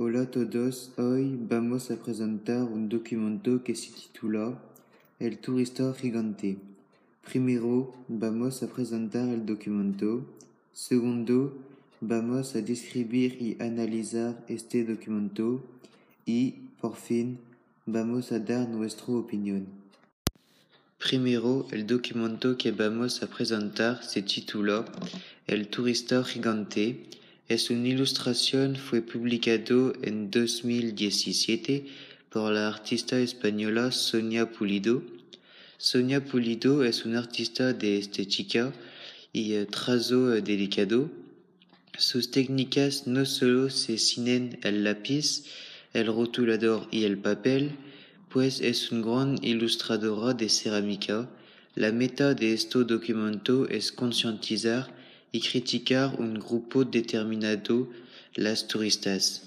Hola todos, hoy vamos a presentar un documento que se titula El turista gigante. Primero, vamos a presentar el documento. Segundo, vamos a describir y analizar este documento. Y, por fin, vamos a dar nuestra opinión. Primero, el documento que vamos a presentar se titula El turista gigante. Es una ilustración fue publicado en 2017 por la artista española Sonia Pulido. Sonia Pulido es una artista de estética y trazo delicado. Sus técnicas no solo se cinen el lápiz, el rotulador y el papel, pues es una gran ilustradora de cerámica. La meta de este documento es concientizar y criticar un grupo determinado, las turistas.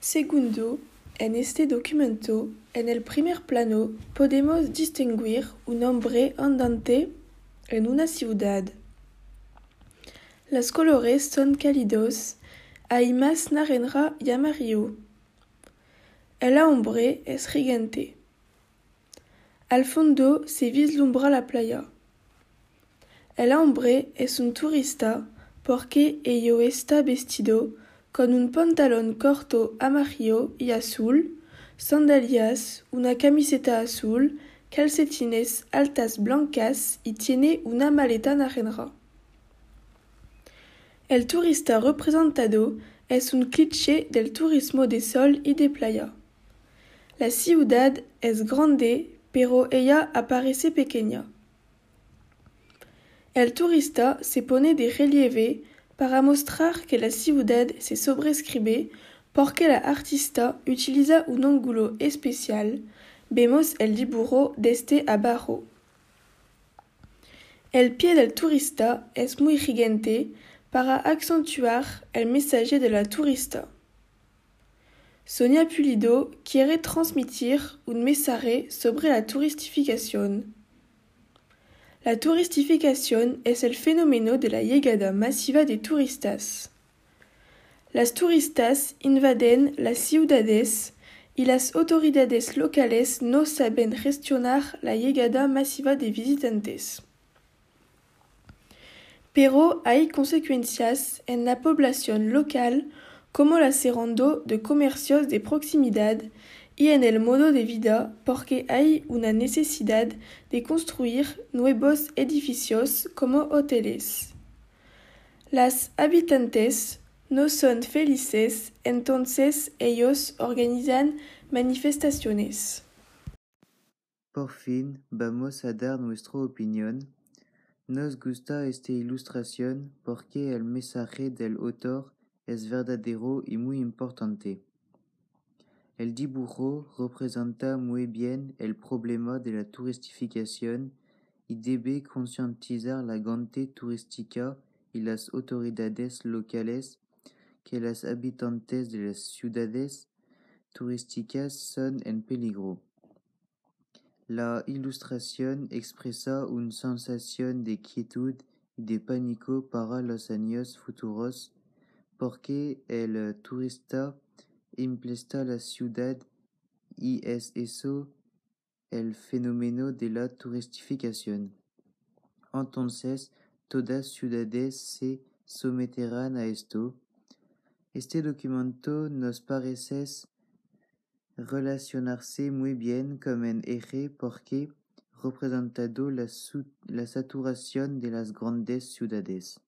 Segundo, en este documento, en el primer plano, podemos distinguir un hombre andante en una ciudad. Los colores son cálidos, hay más naranja y amarillo. El hombre es gigante. Al fondo se vislumbra la playa. El hombre es un turista porque ello está vestido con un pantalón corto amarillo y azul, sandalias, una camiseta azul, calcetines altas blancas y tiene una maleta naranja. El turista representado es un cliché del turismo de sol y de playa. La ciudad es grande, pero ella aparece pequeña. El turista se pone de relieve para mostrar que la ciudad se sobrescribe porque la artista utiliza un ángulo especial. Vemos el dibujo desde abajo. El pie del turista es muy gigante para acentuar el mensaje de la turista. Sonia Pulido quiere transmitir un mensaje sobre la turistificación. La turistificación es el fenómeno de la llegada masiva de turistas. Las turistas invaden las ciudades y las autoridades locales no saben gestionar la llegada masiva de visitantes. Pero hay consecuencias en la población local como la cerrando de comercios de proximidad y en el modo de vida porque hay una necesidad de construir nuevos edificios como hoteles. Las habitantes no son felices, entonces ellos organizan manifestaciones. Por fin, vamos a dar nuestra opinión. Nos gusta esta ilustración porque el mensaje del autor es verdadero y muy importante. El dibujo representa muy bien el problema de la turistificación y debe concientizar la gente turística y las autoridades locales que los habitantes de las ciudades turísticas son en peligro. La ilustración expresa una sensación de quietud y de pánico para los años futuros porque el turista implesta la ciudad y es eso el fenómeno de la turistificación. Entonces, todas ciudades se someterán a esto. Este documento nos parece relacionarse muy bien con el eje porque representado la saturación de las grandes ciudades.